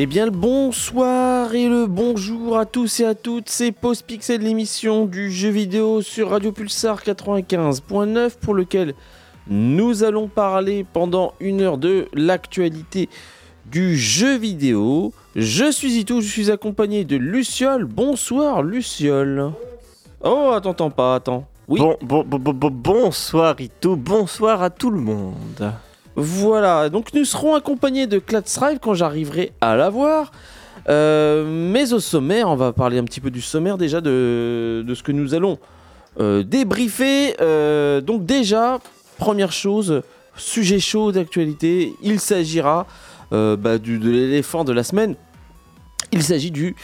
Eh bien le bonsoir et le bonjour à tous et à toutes, c'est Pause Pixel, l'émission du jeu vidéo sur Radio Pulsar 95.9 pour lequel nous allons parler pendant une heure de l'actualité du jeu vidéo. Je suis Ito, je suis accompagné de Luciole. Bonsoir Luciole. Oh, attends, attends pas, attends. Oui. Bon, bon, bon, bon, bonsoir Ito, bonsoir à tout le monde. Voilà, donc nous serons accompagnés de Cladstrive quand j'arriverai à la voir. Euh, mais au sommaire, on va parler un petit peu du sommaire déjà de, ce que nous allons euh, débriefer. Euh, donc déjà, première chose, sujet chaud d'actualité, il s'agira bah, du- de l'éléphant de la semaine. Il s'agit du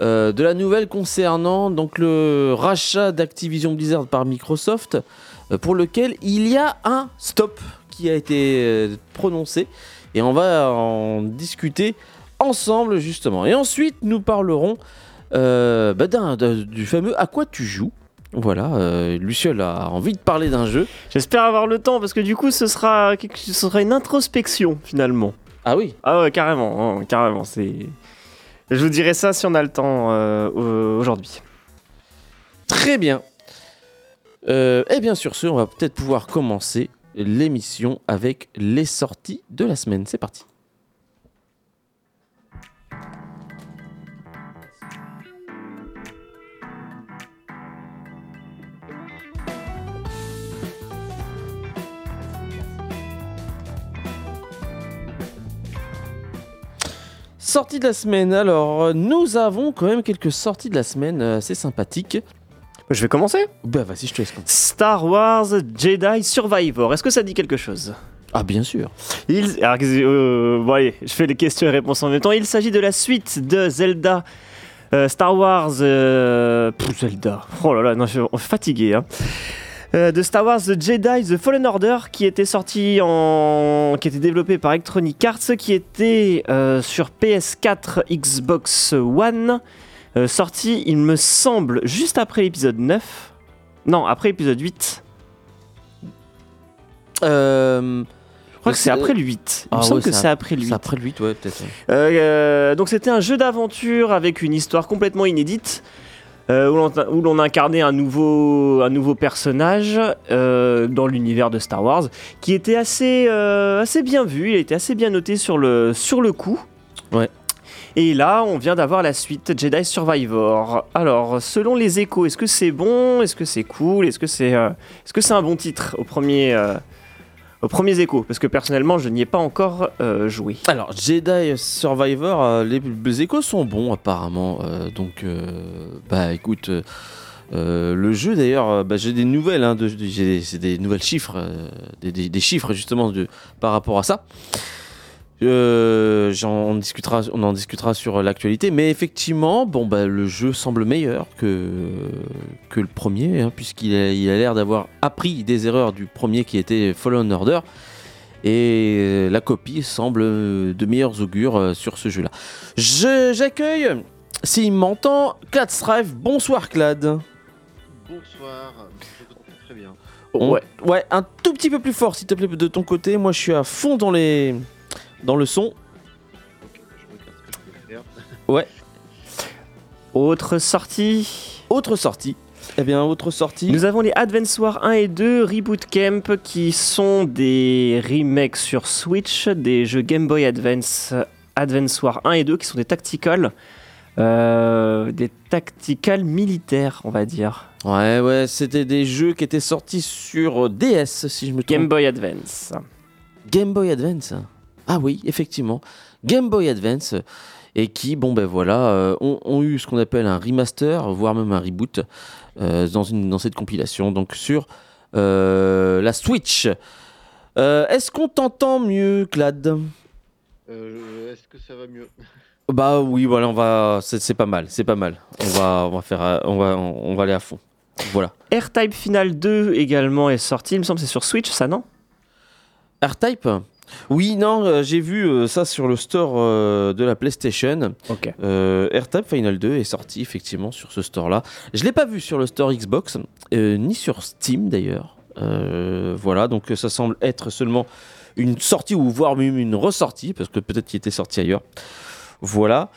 de la nouvelle concernant donc le rachat d'Activision Blizzard par Microsoft, pour lequel il y a un stop qui a été euh, prononcé et on va en discuter ensemble justement. Et ensuite nous parlerons euh, bah, du fameux à quoi tu joues? Voilà, euh, Luciole a envie de parler d'un jeu. J'espère avoir le temps parce que du coup ce sera, ce sera une introspection finalement. Ah oui, Ah ouais, carrément, hein, carrément. C'est. Je vous dirai ça si on a le temps euh, au- aujourd'hui. Très bien. Euh, et bien sur ce, on va peut-être pouvoir commencer l'émission avec les sorties de la semaine. C'est parti. Sorties de la semaine. Alors, nous avons quand même quelques sorties de la semaine euh, assez sympathiques. Je vais commencer. Bah vas-y, je te laisse. commencer. Star Wars Jedi Survivor. Est-ce que ça dit quelque chose? Ah bien sûr. Il... Alors, euh, bon, allez, je fais les questions et réponses en même temps. Il s'agit de la suite de Zelda. euh, Star Wars. euh, pff, Zelda. Oh là là, non, je suis fatigué. hein. Euh, de Star Wars The Jedi The Fallen Order qui était sorti en. qui était développé par Electronic Arts, qui était euh, sur PS4, Xbox One. Euh, sorti, il me semble, juste après l'épisode 9. Non, après l'épisode 8. Euh, Je crois que c'est après le 8. Il me Ah semble ouais, que c'est après le 8. c'est après le 8, ouais, peut-être. Euh, donc c'était un jeu d'aventure avec une histoire complètement inédite euh, où l'on- incarnait un nouveau, un nouveau personnage euh, dans l'univers de Star Wars qui était assez, assez bien vu, il a été assez bien noté sur le, sur le coup. Ouais. Et là, on vient d'avoir la suite Jedi Survivor. Alors, selon les échos, est-ce que c'est bon? Est-ce que c'est cool? Est-ce que c'est euh, est-ce que c'est un bon titre au premier, euh, aux premiers échos Parce que personnellement, je n'y ai pas encore euh, joué. Alors, Jedi Survivor, euh, les, échos sont bons apparemment. donc, bah écoute, le jeu d'ailleurs, bah, j'ai des nouvelles, hein, j'ai des nouvelles chiffres, des chiffres justement de, par rapport à ça. Euh, on, discutera, on en discutera sur l'actualité, mais effectivement, bon bah le jeu semble meilleur que, que le premier, hein, puisqu'il a il a l'air d'avoir appris des erreurs du premier qui était Fallen Order. Et euh, la copie semble euh, de meilleurs augures euh, sur ce jeu-là. Je- J'accueille, s'il m'entend, Clad Strive. Bonsoir Clad. Bonsoir, très bien. Ouais. ouais, un tout petit peu plus fort s'il te plaît de ton côté. Moi je suis à fond dans, les... dans le son. Faire. Autre sortie Autre sortie. Eh bien, autre sortie. Nous avons les Advance War 1 et 2 Reboot Camp qui sont des remakes sur Switch des jeux Game Boy Advance Advance War 1 et 2 qui sont des tactical euh, des tactical militaires on va dire Ouais, ouais, c'était des jeux qui étaient sortis sur DS, si je me trompe. Game Boy Advance Game Boy Advance. Ah oui, effectivement. Game Boy Advance. Et qui, bon ben voilà, euh, ont, ont eu ce qu'on appelle un remaster, voire même un reboot euh, dans, une, dans cette compilation, donc sur euh, la Switch. Euh, Est-ce qu'on t'entend mieux, Clad? Euh, Est-ce que ça va mieux? Bah oui, voilà, on va, c'est c'est pas mal, c'est pas mal. On va, on va faire, on va, on va aller à fond. Voilà. R-Type Final 2 également est sorti il me semble que c'est sur Switch ça non? R-Type Oui, non, euh, j'ai vu euh, ça sur le store euh, de la PlayStation. Ok Final 2 est sorti effectivement sur ce store-là. Je l'ai pas vu sur le store Xbox, ni sur Steam d'ailleurs. Voilà, donc ça semble être seulement une sortie ou voire même une ressortie, parce que peut-être qu'il était sorti ailleurs. Voilà.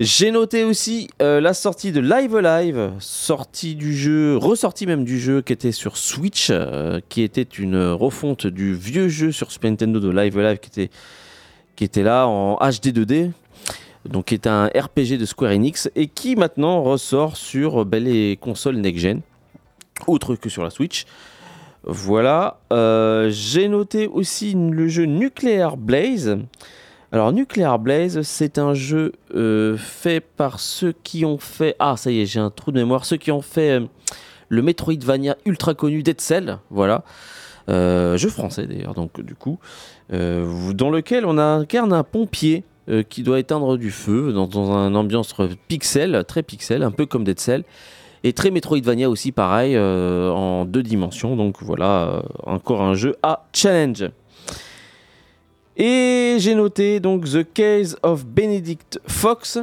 J'ai noté aussi euh, la sortie de Live Live, sortie du jeu, ressortie même du jeu qui était sur Switch, euh, qui était une refonte du vieux jeu sur Super Nintendo de Live Live qui était, là en HD 2D, donc qui est un RPG de Square Enix et qui maintenant ressort sur les consoles next-gen, autre que sur la Switch. Voilà. Euh, j'ai noté aussi le jeu Nuclear Blaze. Alors Nuclear Blaze, c'est un jeu euh, fait par ceux qui ont fait... Ah, ça y est, j'ai un trou de mémoire. Ceux qui ont fait euh, le Metroidvania ultra connu Dead Cell. Voilà. jeu français d'ailleurs, donc du coup. dans lequel on incarne un pompier qui doit éteindre du feu dans, dans un ambiance pixel, très pixel, un peu comme Dead Cell. Et très Metroidvania aussi, pareil, euh, en deux dimensions. Donc voilà, euh, encore un jeu à challenge. Et j'ai noté donc The Case of Benedict Fox,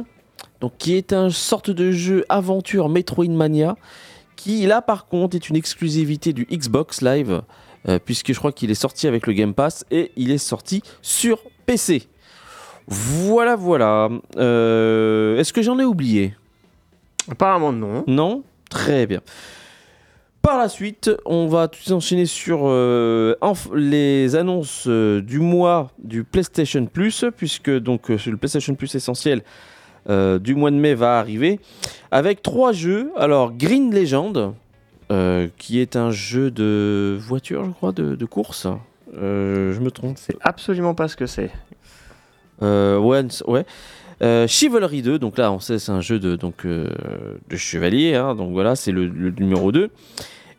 donc qui est un sorte de jeu aventure Metroidvania, qui là par contre est une exclusivité du Xbox Live, euh, puisque je crois qu'il est sorti avec le Game Pass et il est sorti sur PC. Voilà, voilà. Est-ce que j'en ai oublié? Apparemment non. Non? Très bien. Par la suite, on va tout enchaîner sur euh, les annonces euh, du mois du PlayStation Plus, puisque donc euh, le PlayStation Plus essentiel du mois de mai va arriver, avec trois jeux. Alors Green Legend, qui est un jeu de voiture, je crois, de, de course. je me trompe. C'est absolument pas ce que c'est. ouais, ouais. Euh, Chivalry 2, donc là on sait c'est un jeu de, donc, euh, de chevalier, hein, donc voilà c'est le, numéro 2.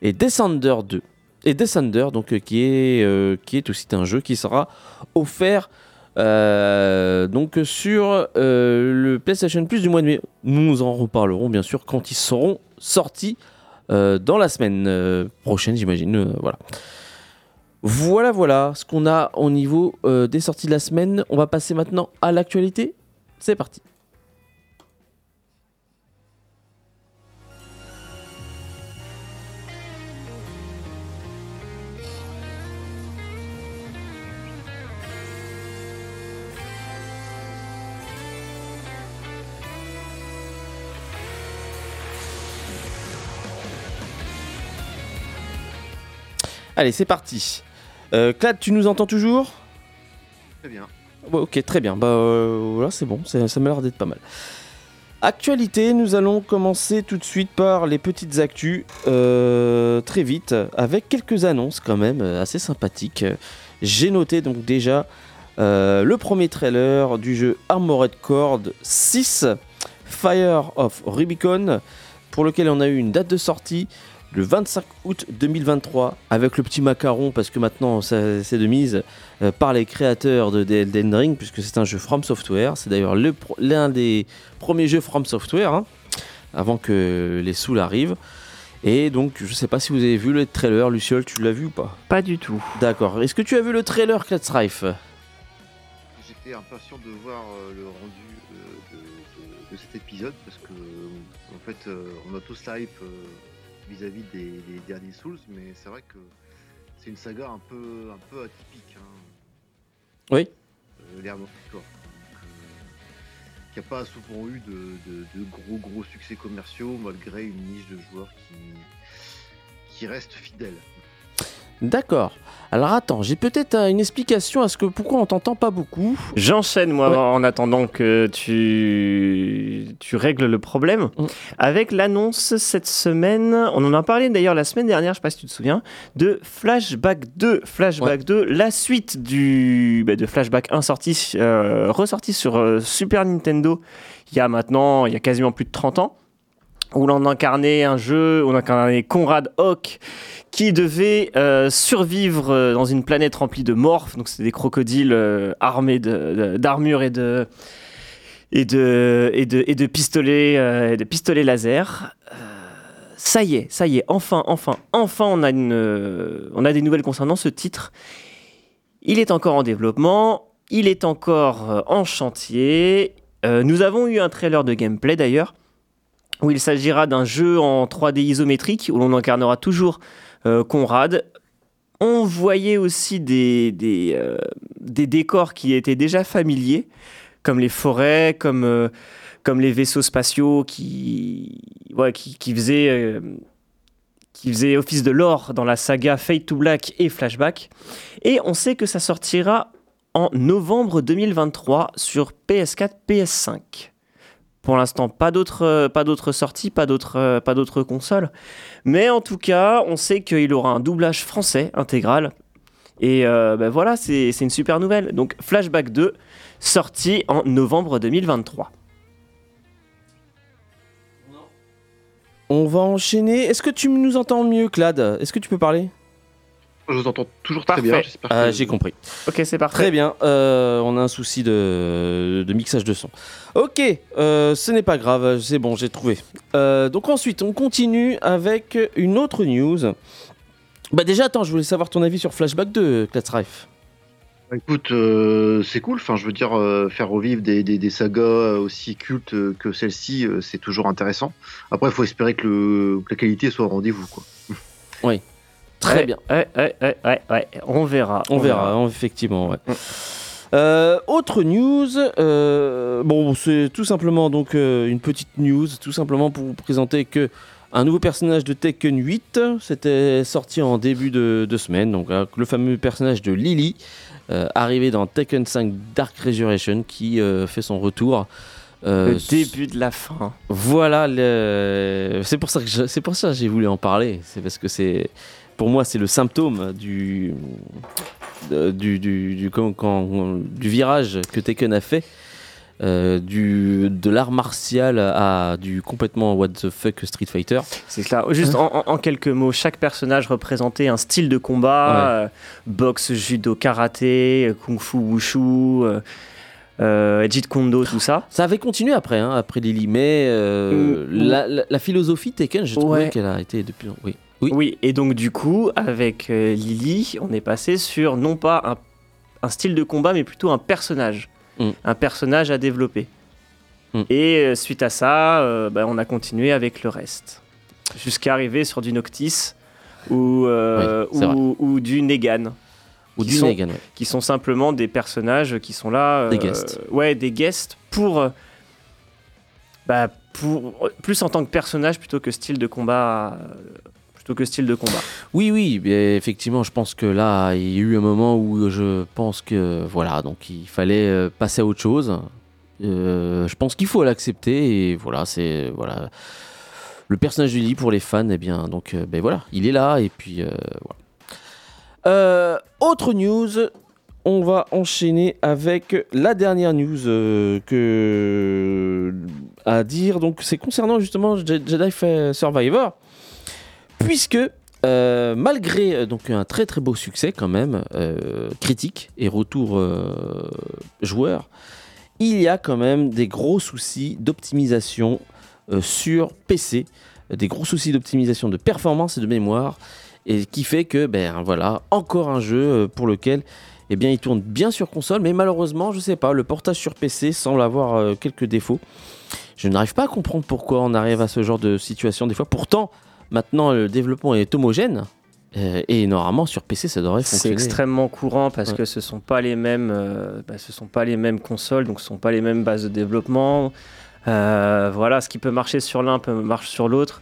Et Descender 2. Et Descender donc, euh, qui, est, qui est aussi un jeu qui sera offert donc sur le PlayStation Plus du mois de mai. Nous en reparlerons bien sûr quand ils seront sortis dans la semaine prochaine j'imagine. voilà. Voilà, voilà ce qu'on a au niveau des sorties de la semaine. On va passer maintenant à l'actualité. C'est parti. Allez, c'est parti. Euh, tu nous entends toujours? Très bien ok, très bien. Bah euh, voilà, c'est bon, ça m'a l'air d'être pas mal. Actualité, nous allons commencer tout de suite par les petites actus, euh, très vite, avec quelques annonces quand même euh, assez sympathiques. J'ai noté donc déjà le premier trailer du jeu Armored Core 6, Fire of Rubicon, pour lequel on a eu une date de sortie le 25 août 2023 avec le petit macaron parce que maintenant c'est de mise euh, par les créateurs de Elden Ring puisque c'est un jeu From Software. C'est d'ailleurs l'un des premiers jeux From Software hein, avant que les souls arrivent. Et donc je sais pas si vous avez vu le trailer, Luciol, tu l'as vu ou pas? Pas du tout. D'accord. Est-ce que tu as vu le trailer Strife J'étais impatient de voir euh, le rendu euh, de, cet épisode parce que en fait on a tous hype vis-à-vis des, derniers Souls, mais c'est vrai que c'est une saga un peu, un peu atypique. Hein. Oui. Euh, L'air euh, qui n'a pas souvent eu de, gros gros succès commerciaux malgré une niche de joueurs qui, qui reste fidèle. D'accord. Alors attends, j'ai peut-être euh, une explication à ce que pourquoi on t'entend pas beaucoup. J'enchaîne moi en attendant que tu tu règles le problème mm. avec l'annonce cette semaine. On en a parlé d'ailleurs la semaine dernière, je sais pas si tu te souviens, de Flashback 2. Flashback 2, la suite du bah, de Flashback 1 sorti euh, ressorti sur euh, Super Nintendo il y a maintenant il y a quasiment plus de 30 ans où l'on incarnait un jeu, on incarnait Conrad Hawk qui devait euh, survivre euh, dans une planète remplie de morphes, donc c'était des crocodiles euh, armés d'armure et de et de et de, et de pistolets laser. ça y est, ça y est, enfin, enfin, enfin, on a une, on a des nouvelles concernant ce titre. Il est encore en développement, il est encore en chantier. nous avons eu un trailer de gameplay d'ailleurs où il s'agira d'un jeu en 3D isométrique où l'on incarnera toujours euh, Conrad. On voyait aussi des, euh, des, décors qui étaient déjà familiers, comme les forêts, comme, euh, les vaisseaux spatiaux qui, qui, faisaient, qui faisaient office de l'or dans la saga Fade to Black et Flashback. Et on sait que ça sortira en novembre 2023 sur PS4, PS5. Pour l'instant, pas d'autres, euh, sorties, pas d'autres, euh, pas d'autres consoles. Mais en tout cas, on sait qu'il aura un doublage français intégral. Et euh, ben voilà, c'est, c'est une super nouvelle. Donc Flashback 2, sorti en novembre 2023. On va enchaîner. Est-ce que tu nous entends mieux, Clad? Est-ce que tu peux parler? Je vous entends toujours très Parfait. bien. J'espère Ah, que- J'ai compris. Ok, c'est parfait. Très bien. euh, on a un souci de, de mixage de son. Ok, euh, ce n'est pas grave. C'est bon, j'ai trouvé. Euh, donc ensuite, on continue avec une autre news. Bah déjà, attends, je voulais savoir ton avis sur Flashback 2, Clatsrife. Bah, Écoute, euh, c'est cool. Enfin, je veux dire, euh, faire revivre des, des, des sagas euh, aussi cultes euh, que celle-ci, euh, c'est toujours intéressant. Après, il faut espérer que, le, que la qualité soit au rendez-vous. Quoi. Très Ouais, bien. Ouais, ouais, ouais, ouais, ouais. On verra. On verra, hein, effectivement. Ouais. Euh, autre news, euh, bon, c'est tout simplement donc euh, une petite news, tout simplement pour vous présenter que un nouveau personnage de Tekken 8, c'était sorti en début de, de semaine, donc euh, le fameux personnage de Lily, euh, arrivé dans Tekken 5 Dark Resurrection, qui fait son retour. Le début de la fin. voilà, le- c'est pour ça que je- c'est pour ça que j'ai voulu en parler. C'est parce que c'est, pour moi, c'est le symptôme du de- du du, du, quand- quand- du virage que Tekken a fait, euh, du de l'art martial à du complètement what the fuck Street Fighter. C'est ça. Juste en, quelques mots, chaque personnage représentait un style de combat euh, boxe, judo, karaté, euh, kung-fu, wushu, euh, euh, kondo, tout ça. Ça avait continué après, hein, après Lily, mais euh, Mm, la, la- la philosophie Tekken, j'ai trouvé Ouais. qu'elle a été depuis. Oui. Oui. Oui. et donc du coup, avec euh, Lily, on est passé sur non pas un, un style de combat, mais plutôt un personnage. Mm. Un personnage à développer. Mm. Et euh, suite à ça, euh, bah, on a continué avec le reste. Jusqu'à arriver sur du Noctis ou, Oui, c'est vrai. ou, ou du Negan. Ou Qui du sont- Negan, ouais. qui sont simplement des personnages qui sont là. Des guests. Ouais, des guests pour. bah, pour plus en tant que personnage plutôt que style de combat. Plutôt que style de combat. Oui, oui, effectivement, je pense que là, il y a eu un moment où je pense que, voilà, donc il fallait euh, passer à autre chose. Euh, je pense qu'il faut l'accepter et voilà, c'est voilà. Le personnage du lit pour les fans, eh bien, donc, euh, ben voilà, il est là et puis voilà. Autre news, on va enchaîner avec la dernière news que à dire. Donc, c'est concernant justement Je- Jedi Survivor, puisque euh, malgré euh, donc un très très beau succès quand même euh, critique et retour joueur, il y a quand même des gros soucis d'optimisation sur PC, des gros soucis d'optimisation de performance et de mémoire, et qui fait que ben voilà encore un jeu pour lequel eh bien il tourne bien sur console, mais malheureusement je sais pas, le portage sur PC semble avoir quelques défauts. Je n'arrive pas à comprendre pourquoi on arrive à ce genre de situation des fois. Pourtant, maintenant le développement est homogène. euh, et normalement sur PC ça devrait C'est fonctionner. extrêmement courant parce Ouais. que ce sont pas les mêmes, euh, bah, ce sont pas les mêmes consoles, donc ce sont pas les mêmes bases de développement. Euh, voilà, ce qui peut marcher sur l'un peut marcher sur l'autre.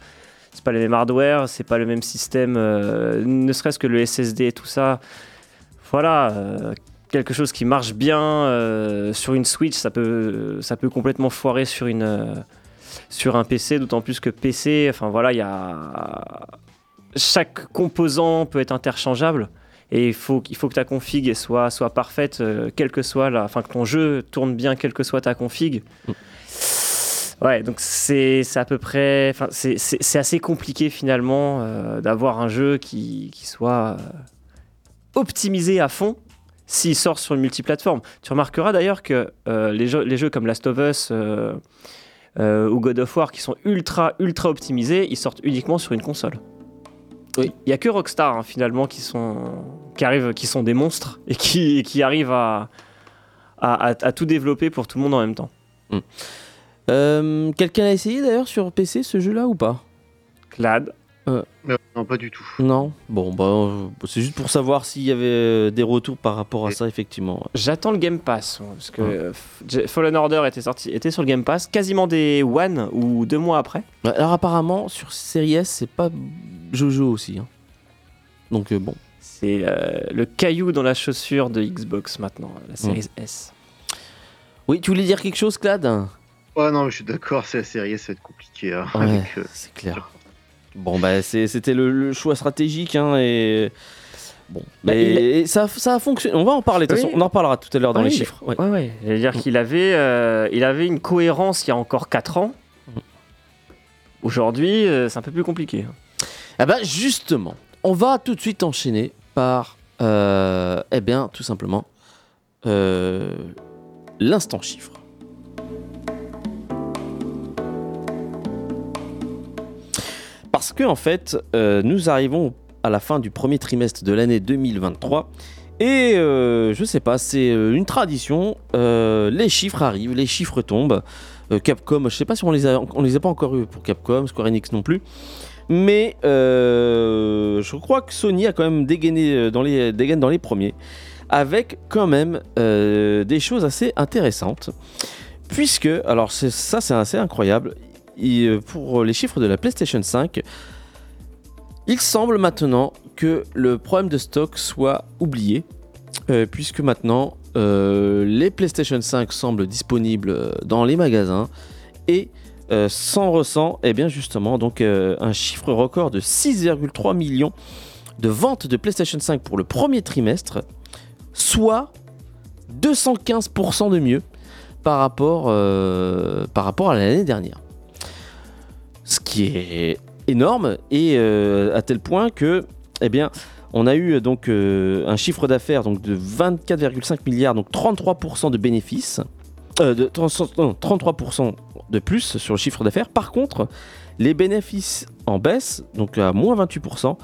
C'est pas les mêmes hardware, c'est pas le même système, ne serait-ce que le SSD et tout ça. Voilà, quelque chose qui marche bien sur une Switch, ça peut, ça peut complètement foirer sur une, sur un PC, d'autant plus que PC, enfin voilà, il y a chaque composant peut être interchangeable. Et il faut, il faut que ta config soit, soit parfaite, euh, quelle que soit la, enfin que ton jeu tourne bien, quelle que soit ta config. Mm. Ouais, donc c'est à peu près, c'est- assez compliqué finalement euh, d'avoir un jeu qui, qui soit euh, optimisé à fond s'il sort sur une multiplateforme. Tu remarqueras d'ailleurs que les, jeux, les jeux comme Last of Us euh, ou God of War qui sont ultra ultra optimisés, ils sortent uniquement sur une console. Oui. Il y a que Rockstar hein, finalement qui sont qui arrivent, qui sont des monstres et qui, et qui arrivent à, à, à- à tout développer pour tout le monde en même temps. Euh, Quelqu'un a essayé d'ailleurs sur PC ce jeu-là ou pas? Clad. Euh, Non, pas du tout. Non Bon, bah, euh, c'est juste pour savoir s'il y avait euh, des retours par rapport à Et- ça, effectivement. J'attends le Game Pass. Parce que Ouais. euh, Fallen Order était, sorti, était sur le Game Pass quasiment des One ou deux mois après. Ouais, Alors, apparemment, sur Series S, c'est pas Jojo aussi. hein. Donc, euh, bon. C'est euh, le caillou dans la chaussure de Xbox maintenant, la série S. Oui, tu voulais dire quelque chose, Clad? Ouais, non, je suis d'accord, c'est la série S, ça va être compliqué. hein, Ouais, euh, c'est clair. Bon, bah, c'était le, le choix stratégique, hein, et. Bon, Bah, mais il et ça, ça a fonctionné. On va en parler, de toute Oui. façon, on en reparlera tout à l'heure dans les chiffres. ouais. Ouais, ouais. C'est-à-dire qu'il avait, euh, il avait une cohérence il y a encore 4 ans. Aujourd'hui, euh, c'est un peu plus compliqué. Ah bah justement, on va tout de suite enchaîner par, euh, eh bien, tout simplement, l'instant chiffre. Parce que en fait, euh, nous arrivons à la fin du premier trimestre de l'année 2023. Et euh, je sais pas, c'est euh, une tradition. les chiffres arrivent, les chiffres tombent. Capcom, je sais pas si on les a, on les a pas encore eu pour Capcom, Square Enix non plus. Mais je crois que Sony a quand même dégainé dans les, dégaine dans les premiers, avec quand même des choses assez intéressantes. Puisque, alors ça c'est assez incroyable, Euh, pour les chiffres de la PlayStation 5, il semble maintenant que le problème de stock soit oublié, euh, puisque maintenant euh, les PlayStation 5 semblent disponibles dans les magasins et sans ressent, et bien justement, donc un chiffre record de 6,3 millions de ventes de PlayStation 5 pour le premier trimestre, soit 215% de mieux par rapport, par rapport à l'année dernière. Ce qui est énorme et euh, à tel point que, eh on a eu donc euh, un chiffre d'affaires donc de 24,5 milliards, donc 33% de bénéfices, euh, de 30 non, 33% de plus sur le chiffre d'affaires. Par contre, les bénéfices en baisse, donc à moins 28%,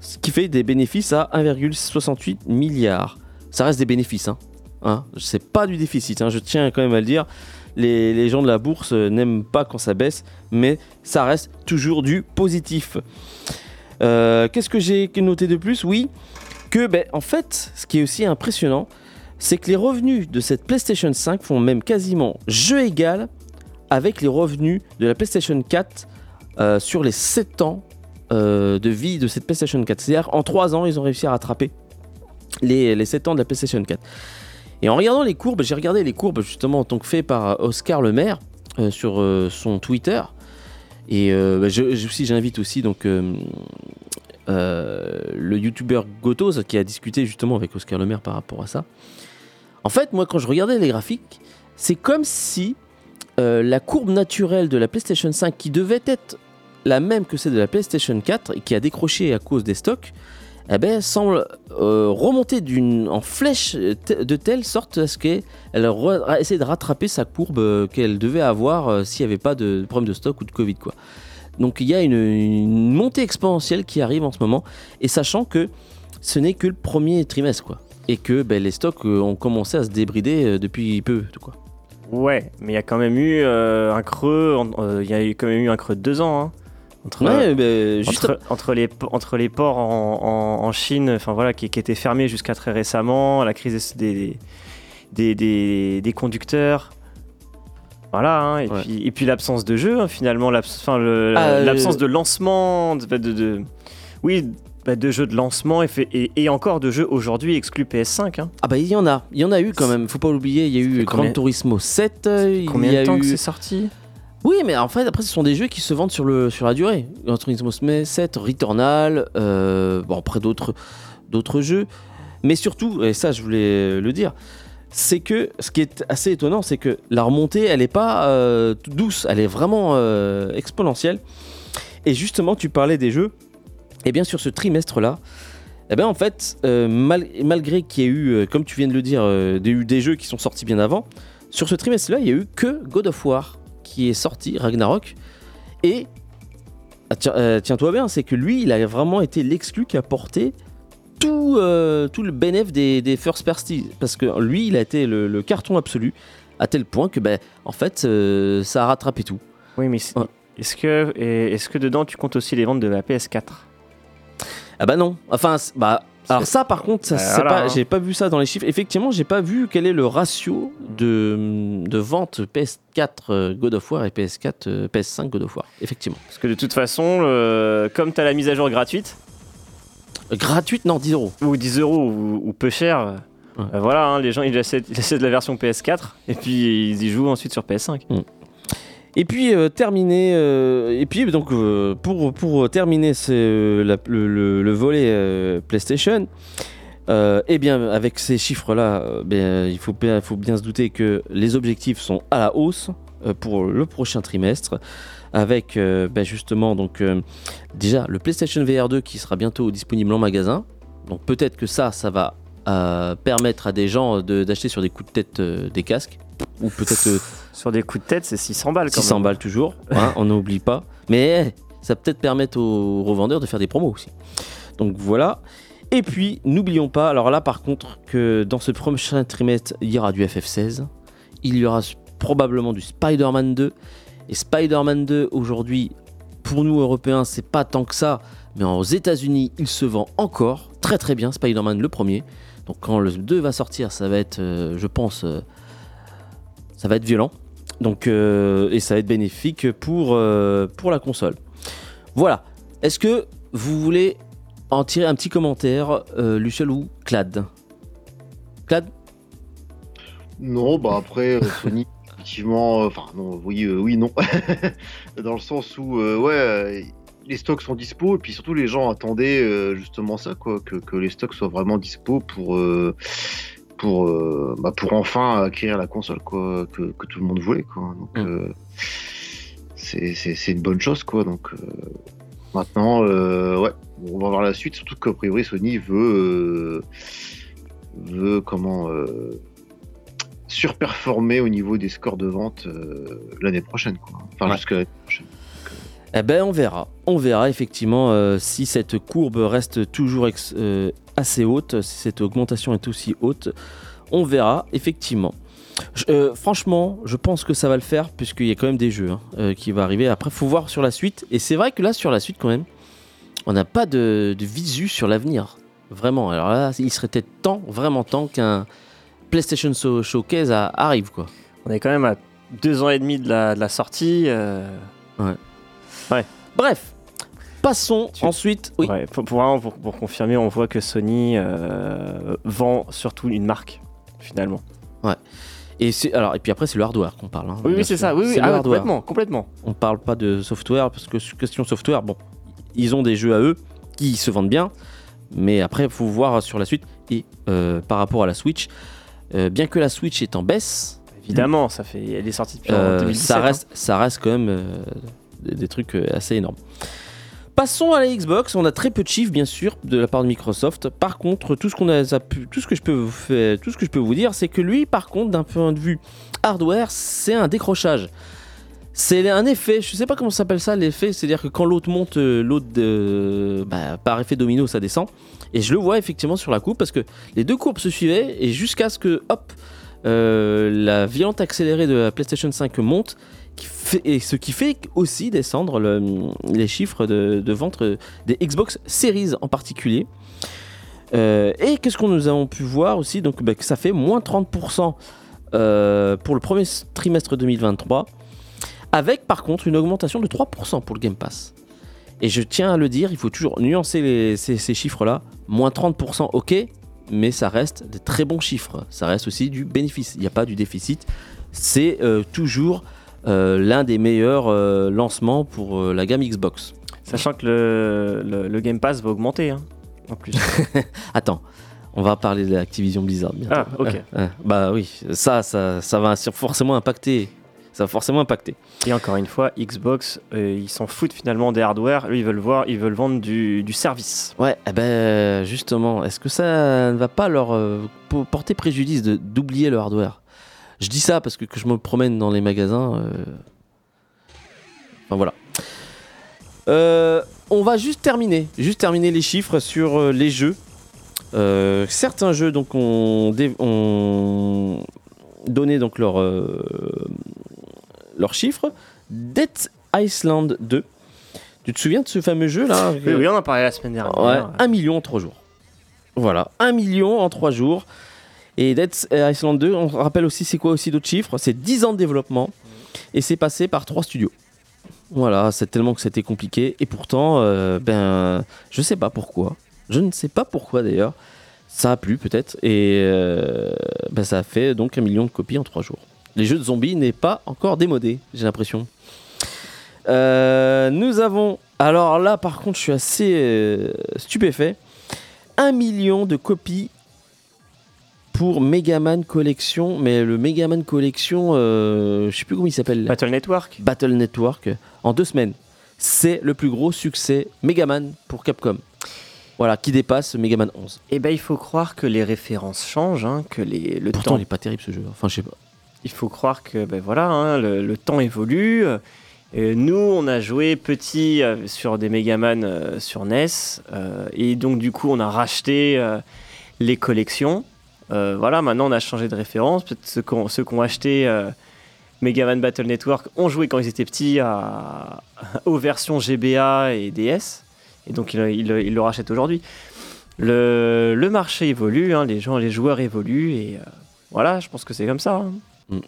ce qui fait des bénéfices à 1,68 milliards. Ça reste des bénéfices, hein. hein c'est pas du déficit, hein, je tiens quand même à le dire. Les, gens de la bourse euh, n'aiment pas quand ça baisse, mais ça reste toujours du positif. Euh, Qu'est-ce que j'ai noté de plus? Oui, que ben, en fait, ce qui est aussi impressionnant, c'est que les revenus de cette PlayStation 5 font même quasiment jeu égal avec les revenus de la PlayStation 4 euh, sur les 7 ans de vie de cette PlayStation 4. C'est-à-dire en 3 ans, ils ont réussi à rattraper les, les 7 ans de la PlayStation 4. Et en regardant les courbes, j'ai regardé les courbes justement en tant que fait par Oscar Le Maire euh, sur euh, son Twitter. Et euh, bah, aussi, j'invite aussi euh, euh, le youtubeur Gotos qui a discuté justement avec Oscar Le Maire par rapport à ça. En fait, moi, quand je regardais les graphiques, c'est comme si euh, la courbe naturelle de la PlayStation 5, qui devait être la même que celle de la PlayStation 4 et qui a décroché à cause des stocks, eh ben, semble euh, remonter en flèche te- de telle sorte à ce qu'elle essayé de rattraper sa courbe euh, qu'elle devait avoir euh, s'il n'y avait pas de problème de stock ou de Covid. Donc il y a une, montée exponentielle qui arrive en ce moment, et sachant que ce n'est que le premier trimestre. Et que ben, les stocks euh, ont commencé à se débrider euh, depuis peu. Ouais, mais il y a quand même eu euh, un creux. euh, Il y a quand même eu un creux de deux ans. hein, entre, Ouais, juste entre, entre les, entre les ports en, en- en Chine, enfin voilà, qui, qui étaient fermés jusqu'à très récemment, la crise des, des, des, des conducteurs. Voilà, hein, et, Ouais. puis, et puis l'absence de jeu, hein, finalement, Ah, euh, l'absence de lancement, de, de- de- oui, bah, de jeux de lancement et, fait- et, et encore de jeux aujourd'hui exclus PS5. hein. Ah bah il y en a, il y en a eu quand même, faut pas l'oublier, il y a eu fait Gran combien- Turismo 7, euh, il Combien y a de temps eu... que c'est sorti? Oui, mais en fait, après, ce sont des jeux qui se vendent sur, le, sur la durée. Gran Turismo 7, Returnal, euh, bon, après d'autres, jeux. Mais surtout, et ça, je voulais le dire, c'est que ce qui est assez étonnant, c'est que la remontée, elle n'est pas euh, douce, elle est vraiment euh, exponentielle. Et justement, tu parlais des jeux. Et bien, sur ce trimestre-là, eh bien, en fait, mal- malgré qu'il y ait eu, comme tu viens de le dire, des, des jeux qui sont sortis bien avant, sur ce trimestre-là, il y a eu que God of War qui est sorti, Ragnarok. Et ah, tiens- euh, tiens-toi bien, c'est que lui, il a vraiment été l'exclu qui a porté tout, euh, tout le bénéfice des, des first parties. Parce que lui, il a été le, le carton absolu, à tel point que, ben, en fait, euh, ça a rattrapé tout. Oui, mais Ouais. est-ce que, et- est-ce que dedans tu comptes aussi les ventes de la PS4 Ah bah non. Enfin, bah. Alors ça par contre, ça, Euh, c'est voilà, pas, hein. j'ai pas vu ça dans les chiffres. Effectivement, j'ai pas vu quel est le ratio de, de vente PS4 euh, God of War et PS4 euh, PS5 God of War. Effectivement. Parce que de toute façon, euh, comme tu as la mise à jour gratuite, Gratuite, non, 10 euros. ou 10 euros ou, ou peu cher, Ouais. euh, voilà, hein, les gens ils essaient, ils la version PS4 et puis ils y jouent ensuite sur PS5. Et puis euh, terminer, euh, et puis donc euh, pour, pour terminer ce- le, le- le volet PlayStation, eh bien avec ces chiffres-là, euh, ben, il faut, bien- faut bien se douter que les objectifs sont à la hausse pour le prochain trimestre, avec ben, justement donc déjà le PlayStation VR 2 qui sera bientôt disponible en magasin. Donc peut-être que ça, ça va permettre à des gens d'acheter sur des coups de tête des casques, ou peut-être Sur des coups de tête, c'est 600 balles quand 600 même. balles toujours, hein, on n'oublie pas. Mais eh, ça peut être permettre aux revendeurs de faire des promos aussi. Donc voilà. Et puis, n'oublions pas, alors là par contre, que dans ce prochain trimestre, il y aura du FF16, il y aura probablement du Spider-Man 2. Et Spider-Man 2, aujourd'hui, pour nous Européens, c'est pas tant que ça, mais aux États-Unis, il se vend encore très très bien, Spider-Man le premier. Donc quand le 2 va sortir, ça va être, euh, je pense, euh, ça va être violent. Donc, euh, et ça va être bénéfique pour, euh, pour la console. Voilà. Est-ce que vous voulez en tirer un petit commentaire, euh, Luciol ou Clad? Clad? Non, bah après, Sony, effectivement, euh, enfin, non, oui, euh, oui, non. Dans le sens où, euh, ouais, les stocks sont dispo, et puis surtout, les gens attendaient justement ça, quoi, que, que les stocks soient vraiment dispo pour, pour, euh, bah, pour enfin acquérir la console, quoi, que, que tout le monde voulait, quoi. Donc, Mm. euh, c'est c'est- c'est une bonne chose, quoi. Donc, euh, maintenant, ouais, on va voir la suite, surtout qu'a priori, Sony veut, veut comment. surperformer au niveau des scores de vente l'année prochaine. Quoi. Enfin, Ouais. jusqu'à l'année prochaine. Eh ben, on verra. On verra effectivement euh, si cette courbe reste toujours euh, assez haute, si cette augmentation est aussi haute. On verra effectivement. Je- euh, franchement, je pense que ça va le faire puisqu'il y a quand même des jeux hein, qui vont arriver. Après, faut voir sur la suite. Et c'est vrai que là, sur la suite, quand même, on n'a pas de, de visu sur l'avenir. Vraiment. Alors là, il serait peut-être temps, vraiment temps, qu'un PlayStation Showcase arrive, quoi. On est quand même à deux ans et demi de la, de la sortie. Bref, passons Tu- ensuite. Oui. ouais, pour, pour, vraiment, pour- pour confirmer, on voit que Sony euh, vend surtout une marque, finalement. Et, c'est- alors, et puis après, c'est le hardware qu'on parle. hein, Oui, oui, c'est ça. Oui, oui, C'est ah le ouais, hardware. complètement, complètement. On parle pas de software parce que question software, bon, ils ont des jeux à eux qui se vendent bien, mais après, il faut voir sur la suite. Et euh, par rapport à la Switch, euh, bien que la Switch est en baisse, Évidemment, ça fait, elle est sortie depuis en euh, 2017. ça, hein. reste, ça reste quand même euh, des, trucs euh, assez énormes. Passons à la Xbox. On a très peu de chiffres, bien sûr, de la part de Microsoft. Par contre, tout ce qu'on a tout ce que je peux vous faire, tout ce que je peux vous dire, c'est que lui, par contre, d'un point de vue hardware, c'est un décrochage. C'est un effet, je sais pas comment s'appelle ça, l'effet, c'est-à-dire que quand l'autre monte, euh, l'autre, euh, bah, par effet domino, ça descend. Et je le vois effectivement sur la courbe parce que les deux courbes se suivaient et jusqu'à ce que, hop, la violente accélérée de la PlayStation 5 monte, et ce qui fait aussi descendre le- les chiffres de, vente euh, des Xbox Series en particulier. Euh, et qu'est-ce qu'on nous avons pu voir aussi? Donc bah, ça fait moins 30% euh, pour le premier trimestre 2023, avec par contre une augmentation de 3% pour le Game Pass. Et je tiens à le dire, il faut toujours nuancer ces, chiffres-là. Moins 30%, ok, mais ça reste des très bons chiffres. Ça reste aussi du bénéfice. Il n'y a pas du déficit. C'est toujours l'un des meilleurs euh, lancements pour euh, la gamme Xbox. Sachant que le, le, le Game Pass va augmenter, hein, en plus. Attends, on va parler de l'Activision Blizzard bientôt. ah, ok. Euh, euh, bah oui, ça, ça, ça va forcément impacter. Ça va forcément impacter. Et encore une fois, Xbox, euh, ils s'en foutent finalement des hardware. Eux, ils veulent voir, ils veulent vendre du, du service. Ouais, eh ben justement, est-ce que ça ne va pas leur euh, po- porter préjudice d'oublier le hardware? Je dis ça parce que, que je me promène dans les magasins. euh, Enfin voilà. Euh, on va juste terminer, juste terminer les chiffres sur euh, les jeux. Certains jeux donc ont, donné donc leur leurs chiffres. Dead Island 2 Tu te souviens de ce fameux jeu là Oui, oui, on en parlait la semaine dernière. Ouais, 1 million en 3 jours. Voilà, 1 million en 3 jours. Et Dead Island 2, on rappelle aussi c'est quoi aussi d'autres chiffres C'est 10 ans de développement et c'est passé par 3 studios. Voilà, c'est tellement que c'était compliqué et pourtant, euh, ben, je sais pas pourquoi. Je ne sais pas pourquoi d'ailleurs. Ça a plu peut-être et euh, ben, ça a fait donc un million de copies en 3 jours. Les jeux de zombies n'est pas encore démodé, j'ai l'impression. Euh, nous avons. Alors là, par contre, je suis assez euh, stupéfait. Un million de copies pour Megaman Collection, mais le Megaman Collection, euh, je sais plus comment il s'appelle. Battle Network. Battle Network, en deux semaines. C'est le plus gros succès Megaman pour Capcom. Voilà, qui dépasse Megaman 11. Eh ben, il faut croire que les références changent, hein, que les, le Pourtant, temps. il est pas terrible ce jeu. Enfin, je sais pas. Il faut croire que ben voilà, hein, le, le temps évolue. Et nous, on a joué petit euh, sur des Megaman euh, sur NES, euh, et donc du coup, on a racheté euh, les collections. Euh, voilà, maintenant, on a changé de référence. Peut-être ceux qui ont, acheté euh, Megaman Battle Network ont joué quand ils étaient petits aux versions GBA et DS, et donc ils, le rachètent aujourd'hui. Le, marché évolue, hein, les joueurs évoluent, et euh, voilà, je pense que c'est comme ça. hein.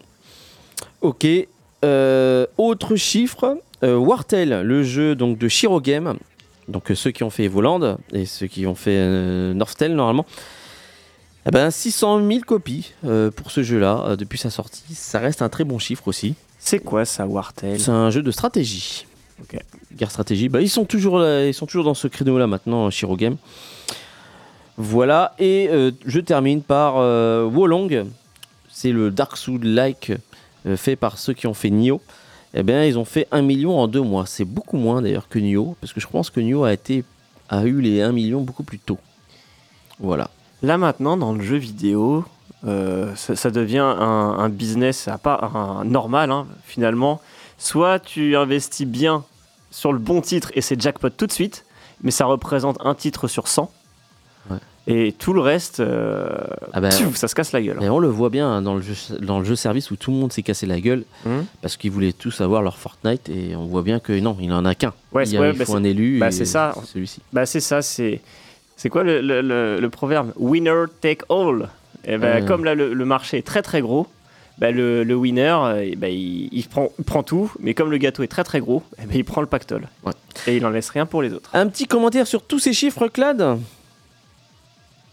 Ok. Euh, autre chiffre, Wartel, le jeu donc de Shiro Game, donc ceux qui ont fait Evoland et ceux qui ont fait euh, Northtel normalement. Eh ben 600 000 copies euh, pour ce jeu-là euh, depuis sa sortie. Ça reste un très bon chiffre aussi. C'est quoi ça, Wartel? C'est un jeu de stratégie. Ok. Guerre stratégie. Bah, ils sont toujours là, ils sont toujours dans ce créneau-là maintenant, Shiro Game. Voilà. Et euh, je termine par euh, Wolong. C'est le Dark Souls-like euh, fait par ceux qui ont fait Nioh. Eh bien, ils ont fait 1 million en deux mois. C'est beaucoup moins d'ailleurs que Nioh, parce que je pense que Nioh a été a eu les 1 million beaucoup plus tôt. Voilà. Là maintenant, dans le jeu vidéo, euh, ça, ça devient un, un business à pas un normal hein, finalement. Soit tu investis bien sur le bon titre et c'est jackpot tout de suite, mais ça représente un titre sur 100. Ouais. Et tout le reste, euh, Ah ben, pfiou, ça se casse la gueule. Et on le voit bien hein, dans le jeu, dans le jeu service où tout le monde s'est cassé la gueule Hum. parce qu'ils voulaient tous avoir leur Fortnite et on voit bien que non, il en a qu'un. Ouais, il ouais, il bah, faut un élu. bah, c'est ça. Celui-ci. Bah c'est ça, c'est c'est quoi le, le- le- le proverbe? Winner take all. Et ben Ouais. comme là le, le marché est très très gros, bah, le, le winner, euh, eh ben, il, il prend, il prend tout, mais comme le gâteau est très très gros, eh ben, il prend le pactole. Ouais. Et il en laisse rien pour les autres. Un petit commentaire sur tous ces chiffres, Clad?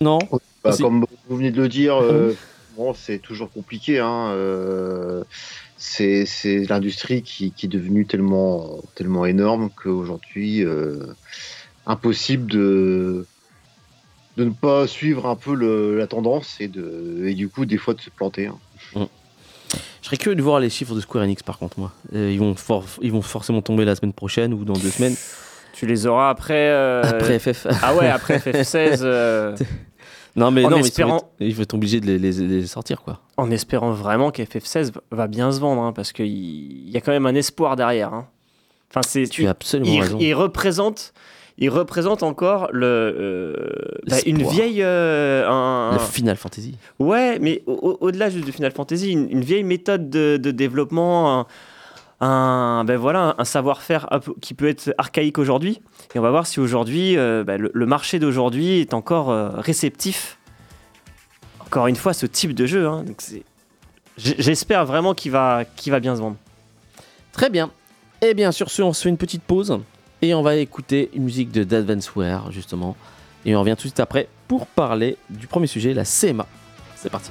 Non? Bah, Si. comme vous venez de le dire, euh, bon, c'est toujours compliqué. Hein, euh, c'est c'est l'industrie qui, qui est devenue tellement, tellement énorme qu'aujourd'hui, euh, impossible de, de ne pas suivre un peu le- la tendance et, de, et du coup, des fois, de se planter. hein. Je serais curieux de voir les chiffres de Square Enix par contre, moi. Euh, ils, vont for- ils vont forcément tomber la semaine prochaine ou dans deux semaines. Tu les auras après. euh, Après FF. Ah ouais, après FF16. euh, non, mais en non, mais espérant- ils vont être- ils vont être obligés de les, les- les sortir, quoi. en espérant vraiment qu'FF16 va bien se vendre, hein, parce qu'il il y a quand même un espoir derrière. hein. Enfin, c'est Tu as absolument il, raison. il représente, il représente encore le, euh, bah, une vieille, euh, un- Le Final Fantasy. ouais, mais au- au- au-delà juste du Final Fantasy, une, une vieille méthode de, de développement, un, un- ben voilà, un savoir-faire qui peut être archaïque aujourd'hui. Et on va voir si aujourd'hui, euh, bah, le, le marché d'aujourd'hui est encore euh, réceptif. Encore une fois, ce type de jeu. hein. J'espère vraiment qu'il va, qu'il va bien se vendre. Très bien. Et bien, sur ce, on se fait une petite pause et on va écouter une musique de d'Advanceware, justement. Et on revient tout de suite après pour parler du premier sujet, la CMA. C'est parti.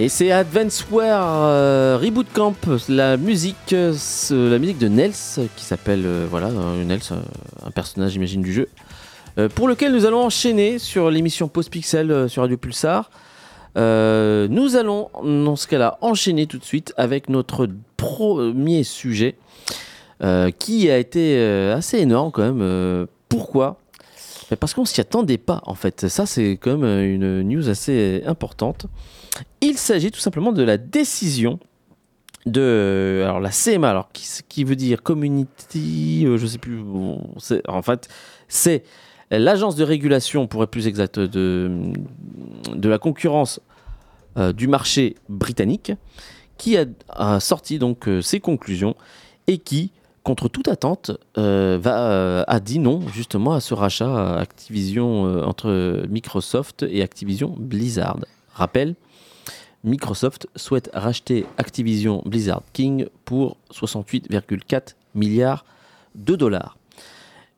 Et c'est Advanceware euh, Reboot Camp, la musique, euh, la musique de Nels, qui s'appelle, euh, Nels, un personnage, j'imagine, du jeu, pour lequel nous allons enchaîner sur l'émission Post Pixel sur Radio Pulsar. Nous allons, dans ce cas-là, enchaîner tout de suite avec notre premier sujet, qui a été assez énorme quand même. Pourquoi Parce qu'on s'y attendait pas, en fait. Ça, c'est quand même euh, une news assez importante. Il s'agit tout simplement de la décision de alors la CMA alors qui, veut dire community euh, je sais plus en fait c'est l'agence de régulation pour être plus exact de de la concurrence euh, du marché britannique qui a, sorti donc euh, ses conclusions et qui contre toute attente euh, va euh, a dit non justement à ce rachat Activision euh, entre Microsoft et Activision Blizzard rappel Microsoft souhaite racheter Activision Blizzard King pour 68,4 milliards de dollars.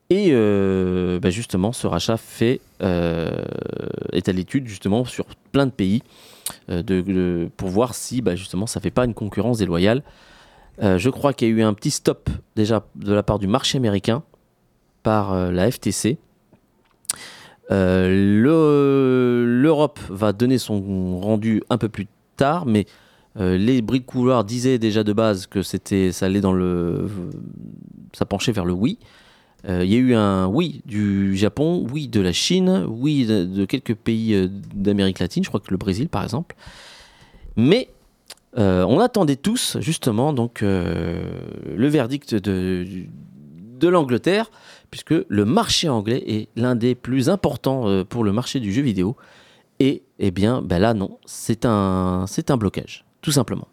Et bah, justement, ce rachat fait, est à l'étude justement sur plein de pays pour voir si bah, justement ça fait pas une concurrence déloyale. Euh, je crois qu'il y a eu un petit stop déjà de la part du marché américain par euh, la FTC. Euh, le- L'Europe va donner son rendu un peu plus tard, mais les bruits de couloir disaient déjà de base que c'était, ça allait dans le, ça penchait vers le oui. Il y a eu un oui du Japon, oui de la Chine, oui de, de quelques pays d'Amérique latine, je crois que le Brésil par exemple. Mais euh, on attendait tous justement donc euh, le verdict de, l'Angleterre, puisque le marché anglais est l'un des plus importants euh, pour le marché du jeu vidéo. Et eh bien, ben là non, c'est un, blocage, tout simplement.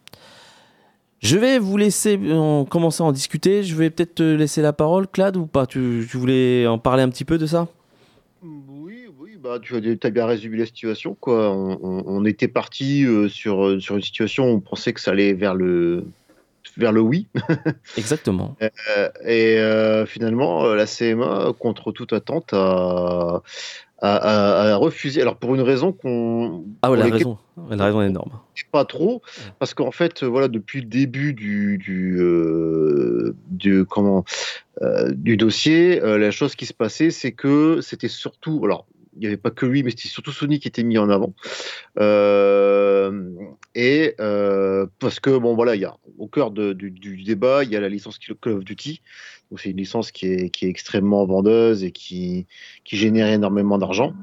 Je vais vous laisser en, commencer à en discuter. Je vais peut-être te laisser la parole, Clad, ou pas? Tu, tu voulais en parler un petit peu de ça? Oui, bah, tu as bien résumé la situation. Quoi. On, on- on était parti euh, sur, euh, sur une situation où on pensait que ça allait vers le, vers le oui. Exactement. Euh, et euh, finalement, la CMA, contre toute attente, a, a, a- a refusé. Alors, pour une raison qu'on. Ah ouais, la raison, la raison est énorme. pas trop, parce qu'en fait, voilà, depuis le début du, du, euh, du, comment, euh, du dossier, la chose qui se passait, c'est que c'était surtout, alors, il n'y avait pas que lui, mais c'était surtout Sony qui était mis en avant. Euh, et euh, parce que, bon, voilà, il y a au cœur du, du débat, il y a la licence Call of Duty. Donc, c'est une licence qui est, qui est extrêmement vendeuse et qui, qui génère énormément d'argent.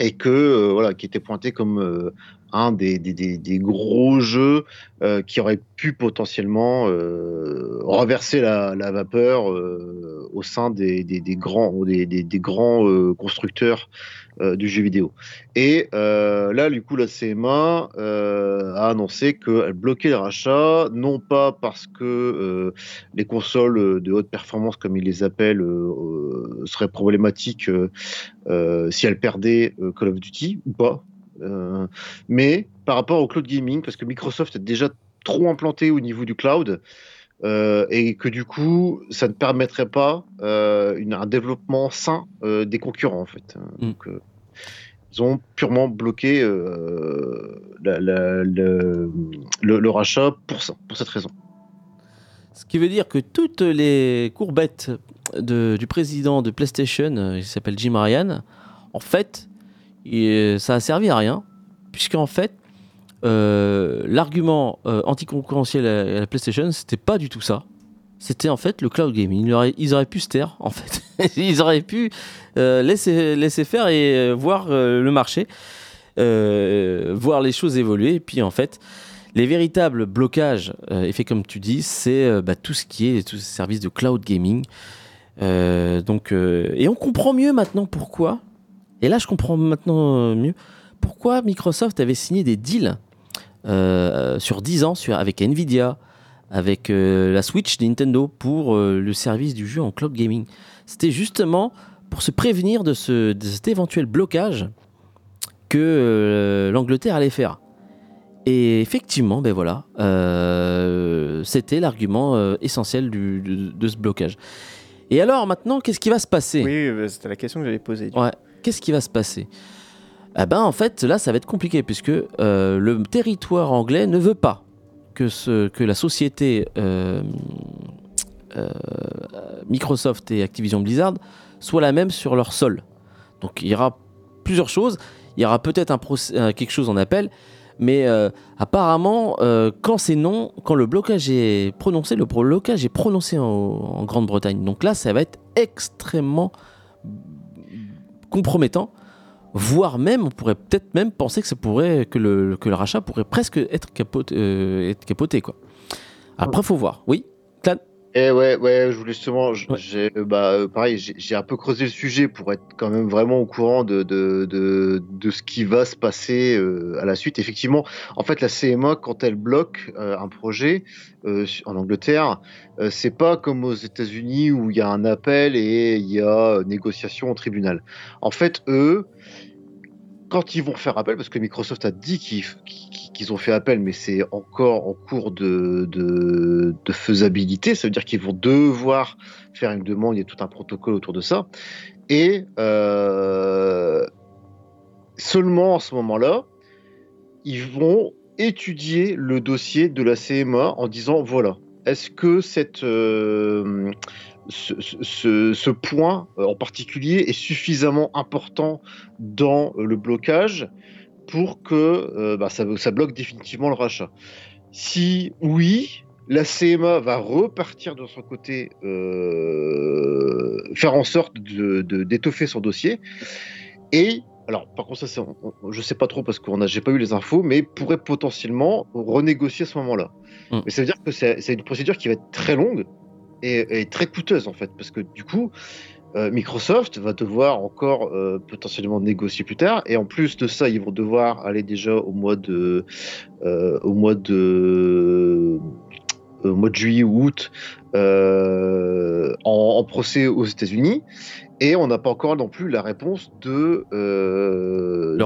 Et que, euh, voilà, qui était pointé comme un des, gros jeux euh, qui aurait pu potentiellement euh, renverser la, vapeur euh, au sein des, grands, des, grands constructeurs du jeu vidéo. Et là, du coup, la CMA a annoncé qu'elle bloquait le rachat, non pas parce que les consoles de haute performance, comme ils les appellent, seraient problématiques si elles perdaient Call of Duty ou pas, euh, mais par rapport au cloud gaming, parce que Microsoft est déjà trop implanté au niveau du cloud, euh, et que du coup, ça ne permettrait pas euh, une- un développement sain des concurrents, en fait. Mm. Donc, ils ont purement bloqué la- la- le, rachat pour ça, pour cette raison. Ce qui veut dire que toutes les courbettes de- du président de PlayStation, il s'appelle Jim Ryan, en fait, il- ça a servi à rien, puisqu'en fait, euh, l'argument euh, anticoncurrentiel à, la PlayStation, c'était pas du tout ça. C'était en fait le cloud gaming. Ils auraient, ils auraient pu se taire, en fait. ils auraient pu euh, laisser, laisser faire et euh, voir euh, le marché, euh, voir les choses évoluer. Et puis en fait, les véritables blocages, euh, et fait comme tu dis, c'est euh, bah, tout ce qui est tous ces services de cloud gaming. Euh, donc, euh, et on comprend mieux maintenant pourquoi. Et là, je comprends maintenant euh, mieux pourquoi Microsoft avait signé des deals euh, sur 10 ans sur, avec Nvidia, avec euh, la Switch Nintendo pour euh, le service du jeu en cloud gaming? C'était justement pour se prévenir de, ce, de cet éventuel blocage que l'Angleterre allait faire. Et effectivement, ben voilà, c'était l'argument essentiel du- de, de ce blocage. Et alors maintenant, qu'est-ce qui va se passer? Oui, c'était la question que j'avais posée. Ouais. Qu'est-ce qui va se passer? Ah ben en fait là ça va être compliqué puisque euh, le territoire anglais ne veut pas que, ce, que la société euh, euh, Microsoft et Activision Blizzard soient la même sur leur sol. Donc il y aura plusieurs choses. Il y aura peut-être un quelque chose en appel, mais apparemment, quand c'est non, quand le blocage est prononcé, le blocage est prononcé en, en Grande-Bretagne. Donc là, ça va être extrêmement compromettant, voire même, on pourrait peut-être même penser que ça pourrait, que le, que le rachat pourrait presque être capoté, euh, être capoté quoi. Après, faut voir. Oui. Et ouais, ouais, je voulais justement, Ouais. j'ai, euh, bah, euh, pareil, j'ai un peu creusé le sujet pour être quand même vraiment au courant de, de, de, de ce qui va se passer euh, à la suite. Effectivement, en fait, la CMA, quand elle bloque euh, un projet euh, en Angleterre, euh, c'est pas comme aux États-Unis où il y a un appel et il y a négociation au tribunal. En fait, eux, quand ils vont faire appel, parce que Microsoft a dit qu'ils ont fait appel, mais c'est encore en cours de, faisabilité, ça veut dire qu'ils vont devoir faire une demande, il y a tout un protocole autour de ça. Et euh, seulement à ce moment-là, ils vont étudier le dossier de la CMA en disant voilà, est-ce que cette, euh, ce, ce- ce point euh, en particulier est suffisamment important dans le blocage pour que euh, bah, ça, ça bloque définitivement le rachat. Si oui, la CMA va repartir de son côté, euh, faire en sorte de- de- d'étoffer son dossier. Et, alors par contre, ça, c'est- on- on- je sais pas trop parce que j'ai pas eu les infos, mais pourrait potentiellement renégocier à ce moment-là. Mm. Mais ça veut dire que c'est une procédure qui va être très longue et, et très coûteuse en fait, parce que du coup, euh, Microsoft va devoir encore euh, potentiellement négocier plus tard, et en plus de ça, ils vont devoir aller déjà au mois de, euh, au mois de, au mois de juillet ou août en, en procès aux États-Unis, et on n'a pas encore non plus la réponse de euh,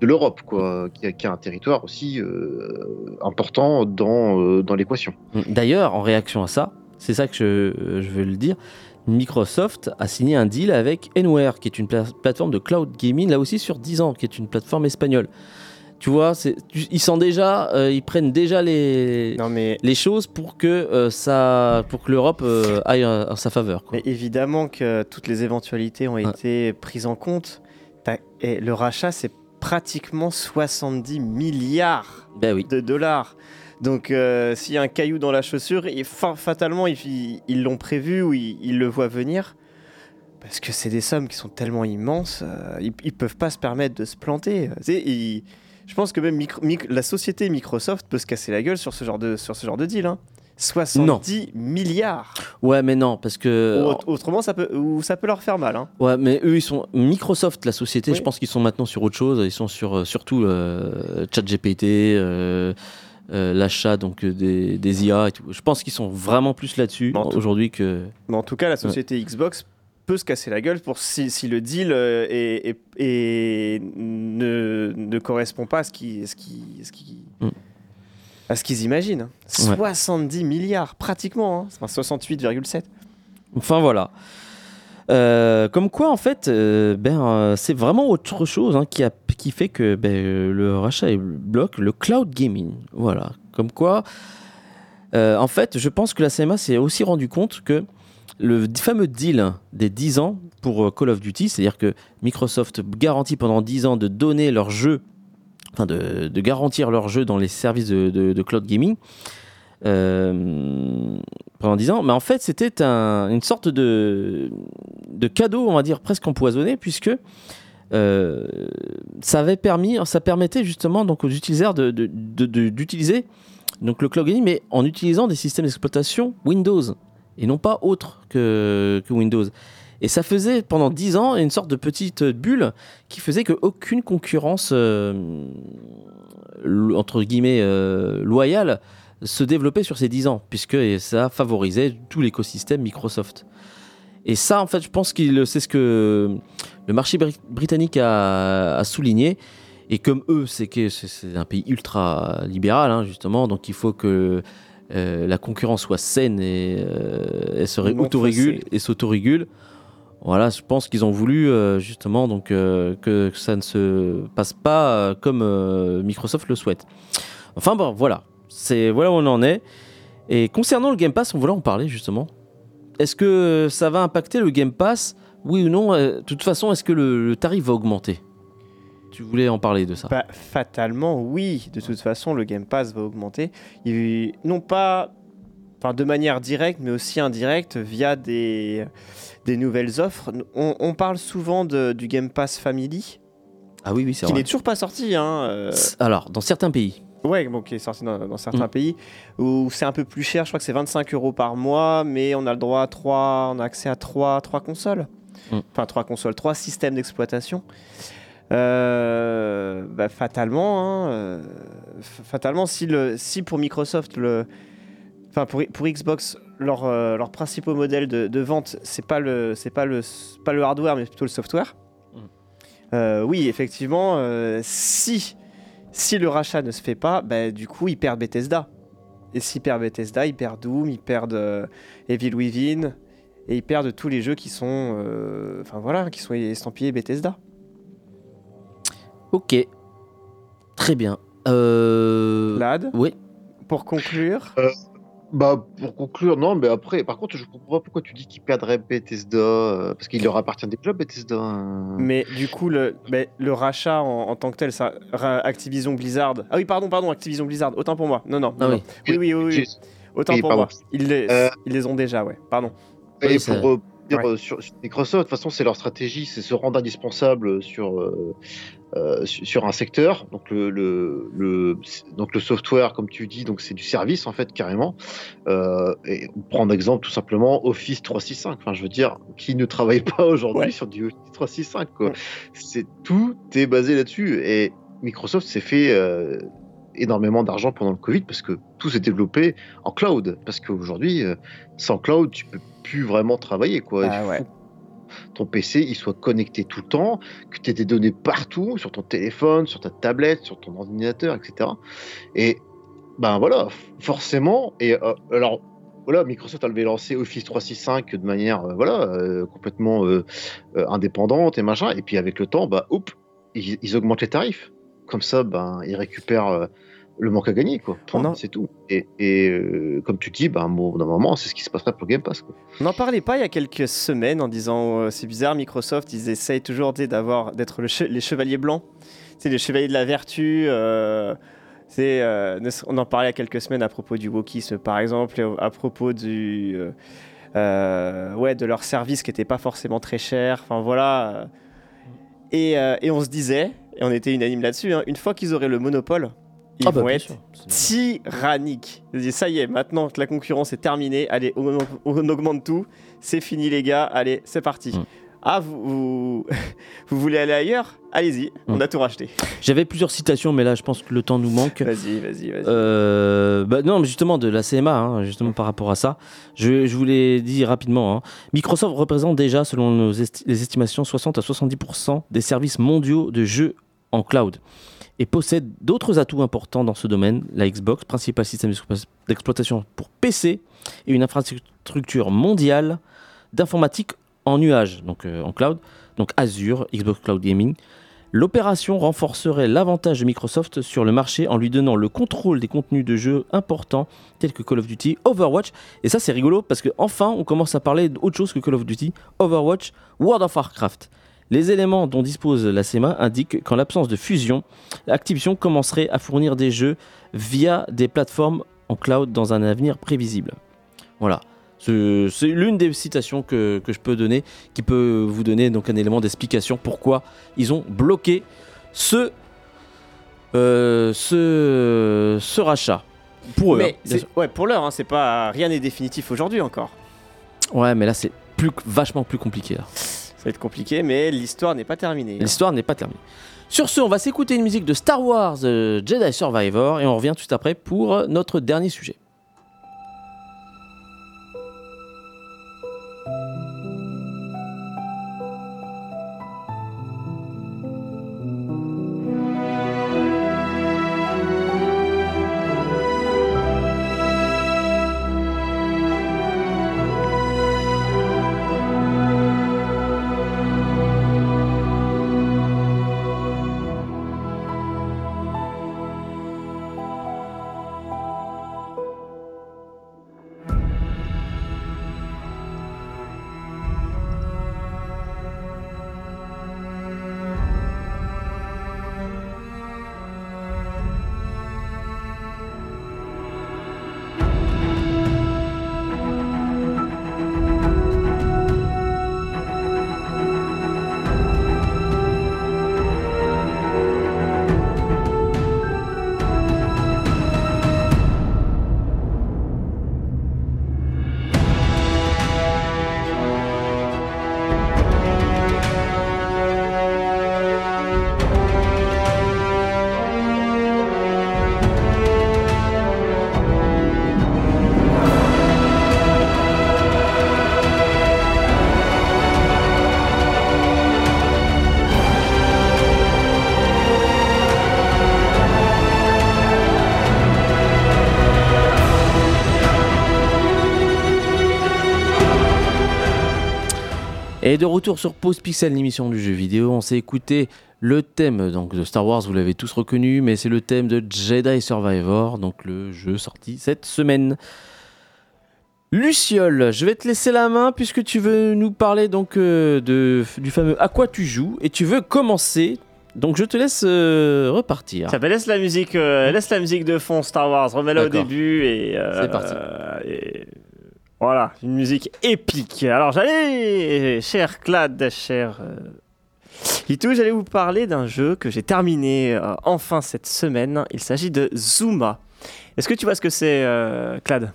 L'Europe. quoi, qui a, qui a un territoire aussi euh, important dans, euh, dans l'équation. D'ailleurs, en réaction à ça, c'est ça que je, je veux le dire. Microsoft a signé un deal avec Enware, qui est une pla- plateforme de cloud gaming, là aussi sur 10 ans, qui est une plateforme espagnole. Tu vois, tu- ils sont déjà, euh, ils prennent déjà les, Non mais, les choses pour que euh, ça, pour que l'Europe euh, aille en, sa faveur. quoi. mais évidemment que toutes les éventualités ont été prises en compte. Et le rachat, c'est pratiquement 70 milliards Ben oui. de dollars. Donc, euh, s'il y a un caillou dans la chaussure, et fa- fatalement, ils- l'ont prévu ou ils, ils le voient venir. Parce que c'est des sommes qui sont tellement immenses, euh, ils, ils peuvent pas se permettre de se planter. Ils- je pense que même micro- la société Microsoft peut se casser la gueule sur ce genre de, sur ce genre de deal. hein. 70 milliards. Ouais, mais non, parce que Autre- Autrement, ça peut, ou ça peut leur faire mal. hein. Ouais, mais eux, ils sont Microsoft, la société. Oui. Je pense qu'ils sont maintenant sur autre chose. Ils sont sur euh, surtout euh, ChatGPT, euh, euh, l'achat donc euh, des, des IA et tout. Je pense qu'ils sont vraiment plus là-dessus aujourd'hui que. Mais en tout cas, la société Xbox peut se casser la gueule pour si, si le deal euh, est, est- est- ne, ne correspond pas à ce qui, ce qui, ce qui- Mm. à ce qu'ils imaginent. Ouais. 70 milliards, pratiquement. Hein. Enfin, 68,7. Enfin voilà. Euh, comme quoi, en fait, euh, ben, euh, c'est vraiment autre chose hein, qui, fait que ben, le rachat bloque le cloud gaming. Voilà. Comme quoi, en fait, je pense que la CMA s'est aussi rendu compte que le fameux deal des 10 ans pour Call of Duty, c'est-à-dire que Microsoft garantit pendant 10 ans de donner leur jeu, enfin de, garantir leur jeu dans les services de cloud gaming, euh, pendant 10 ans, mais en fait c'était un- une sorte de, de cadeau, on va dire presque empoisonné, puisque euh, ça avait permis, ça permettait justement donc aux utilisateurs d'utiliser donc le cloud gaming, mais en utilisant des systèmes d'exploitation Windows et non pas autres que, Windows. Et ça faisait pendant 10 ans une sorte de petite bulle qui faisait qu'aucune concurrence euh, entre guillemets loyale se développait sur ces 10 ans, puisque ça favorisait tout l'écosystème Microsoft. Et ça, en fait, je pense que c'est ce que le marché bri- britannique a, a souligné. Et comme eux, c'est que c'est- un pays ultra libéral, hein, justement, donc il faut que euh, la concurrence soit saine et euh, elle se autorégule et s'autorégule. Voilà, je pense qu'ils ont voulu euh, justement donc euh, que ça ne se passe pas comme Microsoft le souhaite. Enfin bon, voilà, c'est voilà où on en est. Et concernant le Game Pass, on voulait en parler justement. Est-ce que ça va impacter le Game Pass? Oui ou non? Euh, De toute façon, est-ce que le, le tarif va augmenter? Tu voulais en parler de ça Bah, fatalement, oui. De toute façon, le Game Pass va augmenter. Il- non pas enfin, de manière directe, mais aussi indirecte via des, des nouvelles offres. On, on parle souvent de- du Game Pass Family, Ah oui, oui, c'est qui vrai. n'est toujours pas sorti. Hein, euh, Alors, dans certains pays. Ouais, bon, qui est sorti dans, dans certains Mm. pays où c'est un peu plus cher. Je crois que c'est 25 euros par mois, mais on a le droit à trois, on a accès à trois, trois consoles. Mm. Enfin, trois consoles, trois systèmes d'exploitation. Euh, bah, fatalement, hein, euh, fatalement, si, le, si pour Microsoft, le, enfin pour, pour Xbox, leur, euh, leur principaux modèles de, de vente, c'est pas le, c'est pas le, pas le hardware, mais plutôt le software. Mm. Oui, effectivement, si si le rachat ne se fait pas, bah, du coup, ils perdent Bethesda. Et s'ils perdent Bethesda, ils perdent Doom, ils perdent euh, Evil Within, et ils perdent tous les jeux qui sont, euh, enfin voilà, qui sont estampillés Bethesda. Ok. Très bien. Euh... Lad, Oui. pour conclure, Bah, pour conclure, non, mais après, par contre, je comprends pas pourquoi tu dis qu'il perdrait Bethesda, euh, parce qu'il leur appartient déjà, Bethesda. hein. mais du coup, le, mais le rachat en, en tant que tel, ça, Activision Blizzard. Ah oui, pardon, pardon, Activision Blizzard. Autant pour moi. Non, non. Ah non, oui. non. Oui, oui, oui, Autant oui, pour moi. Ils les, Euh, ils les ont déjà, ouais. Pardon. Et pour euh, dire Ouais. euh, sur, sur Microsoft, de toute façon, c'est leur stratégie, c'est se rendre indispensable sur, euh, euh, sur, un secteur. Donc le, le, le- donc le software, comme tu dis, donc c'est du service en fait carrément. Euh, et prendre exemple tout simplement Office 365. Enfin, je veux dire, qui ne travaille pas aujourd'hui Ouais. sur du Office 365 quoi. Ouais. C'est tout est basé là-dessus. Et Microsoft s'est fait euh, énormément d'argent pendant le Covid parce que tout s'est développé en cloud. Parce qu'aujourd'hui, sans cloud, tu peux plus vraiment travailler. Quoi. Ah ton PC il soit connecté tout le temps, que tu aies des données partout, sur ton téléphone, sur ta tablette, sur ton ordinateur, etc. Et ben voilà, forcément. Et euh, alors. Voilà, Microsoft avait lancé Office 365 de manière euh, voilà euh, complètement indépendante et machin. Et puis avec le temps, bah, hop, ils, augmentent les tarifs. Comme ça, ben, ils récupèrent le manque à gagner, quoi. C'est tout. Et, et, euh, comme tu dis, ben, bon, d'un moment, c'est ce qui se passerait pour Game Pass. Quoi. On n'en parlait pas il y a quelques semaines en disant euh, c'est bizarre, Microsoft, ils essayent toujours d'avoir d'être le che- les chevaliers blancs, c'est les chevaliers de la vertu. euh, on en parlait il y a quelques semaines à propos du wokisme par exemple, et à propos du ouais de leur service qui n'était pas forcément très cher. Enfin voilà. Et, et on se disait, et on était unanime là-dessus, hein, une fois qu'ils auraient le monopole, ils Ah bah, vont être sûr. C'est- tyrannique. Je dis, ça y est, maintenant que la concurrence est terminée, allez, on, on augmente tout, c'est fini les gars, allez, c'est parti. Mm. Ah, vous, vous, vous voulez aller ailleurs? Allez-y, on Mm. a tout racheté. J'avais plusieurs citations, mais là, je pense que le temps nous manque. Vas-y, vas-y, vas-y. Euh, bah non, mais justement de la CMA, hein, justement par rapport à ça, je, je vous l'ai dit rapidement. hein. Microsoft représente déjà, selon nos esti- les estimations, 60 à 70% des services mondiaux de jeux en cloud et possède d'autres atouts importants dans ce domaine. La Xbox, principal système d'explo- d'exploitation pour PC, et une infrastructure mondiale d'informatique en nuage, donc euh, en cloud, donc Azure, Xbox Cloud Gaming. L'opération renforcerait l'avantage de Microsoft sur le marché en lui donnant le contrôle des contenus de jeux importants tels que Call of Duty, Overwatch. Et ça, c'est rigolo parce que enfin, on commence à parler d'autre chose que Call of Duty, Overwatch, World of Warcraft. Les éléments dont dispose la CMA indiquent qu'en l'absence de fusion, Activision commencerait à fournir des jeux via des plateformes en cloud dans un avenir prévisible. Voilà. Ce- C'est l'une des citations que, que je peux donner, qui peut vous donner donc un élément d'explication pourquoi ils ont bloqué ce, euh, ce, ce rachat. Pour eux. mais hein, ouais, pour l'heure, hein, c'est pas rien n'est définitif aujourd'hui encore. Ouais, mais là c'est plus, vachement plus compliqué. là. Va être compliqué, mais l'histoire n'est pas terminée. L'histoire n'est pas terminée. Sur ce, on va s'écouter une musique de Star Wars euh, Jedi Survivor et on revient tout après pour euh, notre dernier sujet. Et de retour sur Pause Pixel, l'émission du jeu vidéo, on s'est écouté le thème donc, de Star Wars, vous l'avez tous reconnu, mais c'est le thème de Jedi Survivor, donc le jeu sorti cette semaine. Luciole, je vais te laisser la main puisque tu veux nous parler donc euh, de, du fameux À quoi tu joues et tu veux commencer. Donc je te laisse euh, repartir. Ça va, laisse la musique, euh, laisse la musique de fond Star Wars, remets-la au début et. C'est parti. et voilà, une musique épique. Alors j'allais, cher Clad, cher euh, Itou, j'allais vous parler d'un jeu que j'ai terminé euh, enfin cette semaine. Il s'agit de Zuma. Est-ce que tu vois ce que c'est, euh, Clad?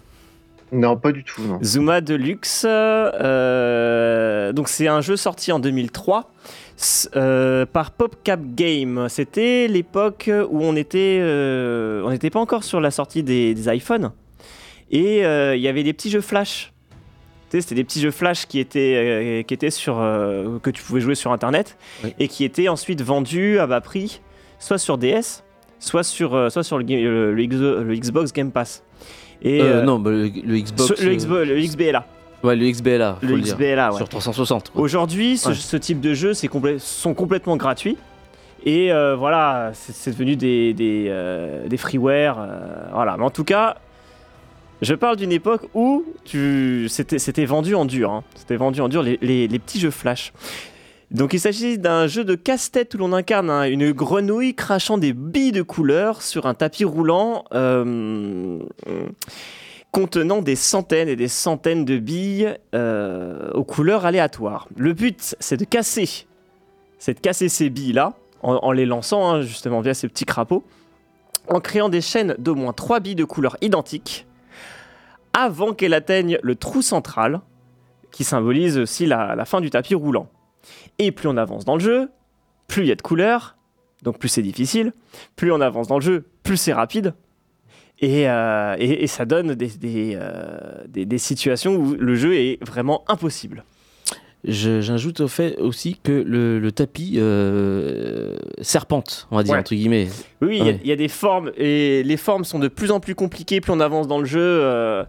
Non, pas du tout, non. Zuma Deluxe. euh, donc c'est un jeu sorti en 2003 s- euh, par PopCap Game. C'était l'époque où on était, euh, on n'était pas encore sur la sortie des, des iPhones et euh, il y avait des petits jeux flash. C'était des petits jeux flash qui étaient, euh, qui étaient sur, euh, que tu pouvais jouer sur internet Oui. et qui étaient ensuite vendus à bas prix, soit sur DS, soit sur, soit sur le, ga- le- le Xo- le Xbox Game Pass. Et, Euh, euh, non, bah, le, le Xbox. le, euh, Xbox, le XBLA. Ouais, le XBLA. faut Le le. XBLA, ouais. Sur 360. quoi. Aujourd'hui, ce, Ouais. ce type de jeux sont complètement gratuits. Et voilà, c'est devenu des, des, des freeware. voilà. Mais en tout cas, je parle d'une époque où tu- c'était vendu en dur. hein. C'était vendu en dur, les, les- petits jeux flash. Donc il s'agit d'un jeu de casse-tête où l'on incarne hein, une grenouille crachant des billes de couleur sur un tapis roulant euh, contenant des centaines et des centaines de billes euh, aux couleurs aléatoires. Le but, c'est de casser, c'est de casser ces billes-là en, les lançant hein, justement via ces petits crapauds, en créant des chaînes d'au moins 3 billes de couleurs identiques avant qu'elles atteignent le trou central qui symbolise aussi la, fin du tapis roulant. Et plus on avance dans le jeu, plus il y a de couleurs, donc plus c'est difficile, plus on avance dans le jeu, plus c'est rapide. Et, euh, ça donne euh, des situations où le jeu est vraiment impossible. J'ajoute au fait aussi que le, le tapis euh, serpente, on va dire, Ouais. entre guillemets. Oui, il y a- Ouais. il y, a des formes, et les formes sont de plus en plus compliquées, plus on avance dans le jeu, euh,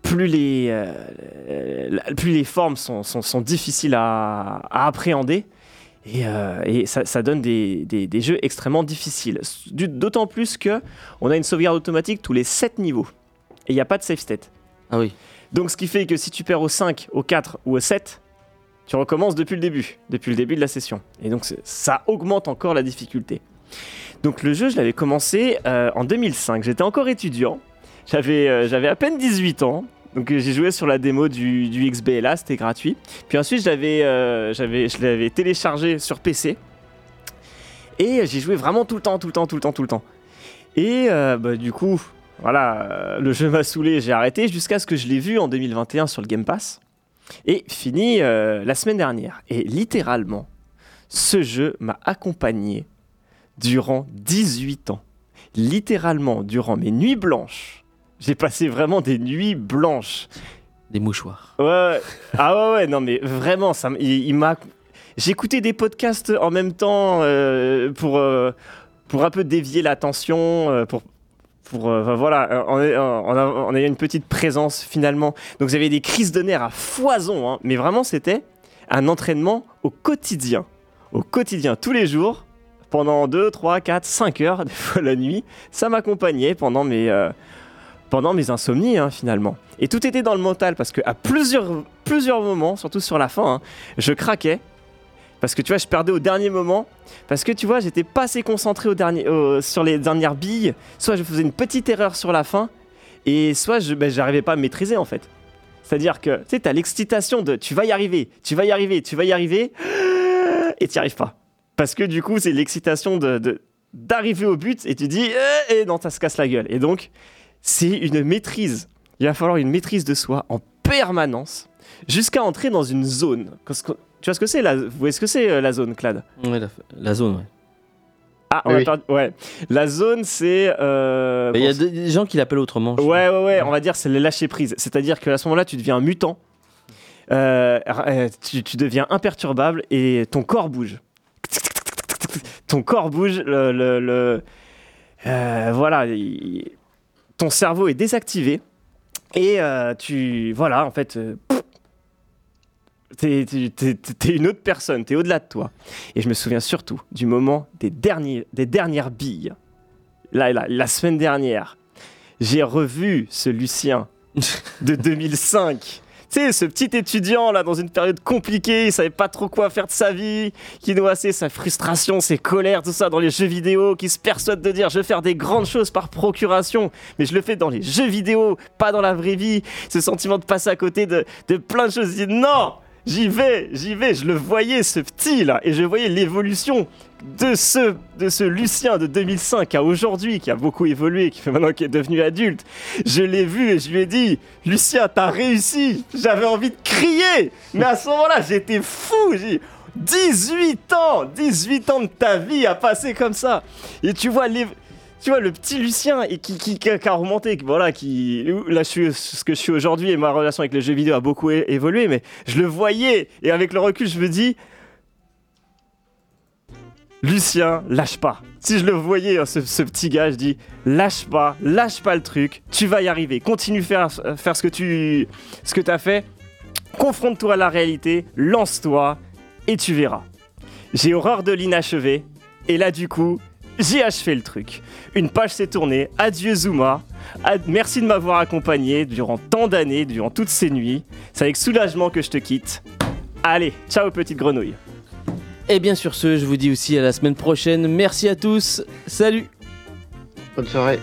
plus, les, euh, plus les formes sont, sont- sont difficiles à, à appréhender. Et, euh, et ça, ça donne des, des- des jeux extrêmement difficiles. D'autant plus que on a une sauvegarde automatique tous les 7 niveaux. Et il n'y a pas de save state. Ah oui. Donc ce qui fait que si tu perds au 5, au 4 ou au 7, tu recommences depuis le début, depuis le début de la session. Et donc ça augmente encore la difficulté. Donc le jeu, je l'avais commencé euh, en 2005. J'étais encore étudiant. J'avais euh, à peine 18 ans. Donc euh, j'ai joué sur la démo du, du XBLA, c'était gratuit. Puis ensuite, je l'avais, téléchargé sur PC. Et j'y jouais vraiment tout le temps, tout le temps, tout le temps, tout le temps. Et bah, du coup, voilà, le jeu m'a saoulé, j'ai arrêté jusqu'à ce que je l'ai vu en 2021 sur le Game Pass. Et fini euh, la semaine dernière. Et littéralement, ce jeu m'a accompagné durant 18 ans. Littéralement, durant mes nuits blanches. J'ai passé vraiment des nuits blanches. Des mouchoirs. Ouais. Ah ouais, ouais, non, mais vraiment, ça, il, il m'a. J'écoutais des podcasts en même temps euh, pour, euh, pour un peu dévier l'attention, pour. Euh, voilà, en, en, ayant une petite présence finalement. Donc vous avez des crises de nerfs à foison, hein, mais vraiment c'était un entraînement au quotidien. Au quotidien, tous les jours, pendant 2, 3, 4, 5 heures, des fois la nuit, ça m'accompagnait pendant mes, euh, pendant mes insomnies hein, finalement. Et tout était dans le mental parce que à plusieurs, plusieurs moments, surtout sur la fin, hein, je craquais. Parce que tu vois, je perdais au dernier moment. Parce que tu vois, j'étais pas assez concentré au dernier, sur les dernières billes. Soit je faisais une petite erreur sur la fin. Et soit je ben, pas à maîtriser en fait. C'est-à-dire que tu sais, t'as l'excitation de tu vas y arriver, tu vas y arriver, tu vas y arriver. Et tu n'y arrives pas. Parce que du coup, c'est l'excitation de, d'arriver au but et tu dis Eh, et non, ça se casse la gueule. Et donc, c'est une maîtrise. Il va falloir une maîtrise de soi en permanence jusqu'à entrer dans une zone. Parce que- Tu vois ce que c'est la, vous voyez ce que c'est euh, la zone, Clad? Ouais, la, la zone, ouais. Ah, on Oui, a perdu- ouais. La zone, c'est. euh, Mais Il y a des, gens qui l'appellent autrement. Ouais, ouais, ouais, on va dire c'est le lâcher prise. C'est-à-dire qu'à ce moment-là, tu deviens un mutant. Euh, euh, tu, tu deviens imperturbable et ton corps bouge. Ton corps bouge, le. le- le- euh, voilà, il- ton cerveau est désactivé et euh, tu. Voilà, en fait. euh, T'es une autre personne, t'es au-delà de toi. Et je me souviens surtout du moment des, derniers, des dernières billes. Là, là, la semaine dernière, j'ai revu ce Lucien de 2005. Tu sais, ce petit étudiant là dans une période compliquée, il savait pas trop quoi faire de sa vie, qui noyait sa frustration, ses colères, tout ça dans les jeux vidéo, qui se persuade de dire je vais faire des grandes choses par procuration, mais je le fais dans les jeux vidéo, pas dans la vraie vie. Ce sentiment de passer à côté de, de plein de choses. Il dit non, j'y vais, j'y vais. Je le voyais ce petit là, et je voyais l'évolution de ce, de ce Lucien de 2005 à aujourd'hui, qui a beaucoup évolué, qui fait maintenant qui est devenu adulte. Je l'ai vu et je lui ai dit, Lucien, t'as réussi. J'avais envie de crier, mais à ce moment-là, j'étais fou. J'ai dit, 18 ans, 18 ans de ta vie à passer comme ça. Et tu vois les tu vois le petit Lucien et qui, a remonté, voilà, qui là je suis ce que je suis aujourd'hui et ma relation avec les jeux vidéo a beaucoup évolué, mais je le voyais et avec le recul je me dis Lucien, lâche pas. Si je le voyais, hein, ce, ce petit gars, je dis lâche pas, lâche pas le truc, tu vas y arriver. Continue faire, faire ce que tu ce que as fait. Confronte-toi à la réalité, lance-toi et tu verras. J'ai horreur de l'inachevé et là du coup, j'ai achevé le truc. Une page s'est tournée. Adieu Zuma. Ad- Merci de m'avoir accompagné durant tant d'années, durant toutes ces nuits. C'est avec soulagement que je te quitte. Allez, ciao petite grenouille. Et bien sur ce, je vous dis aussi à la semaine prochaine. Merci à tous. Salut Bonne soirée.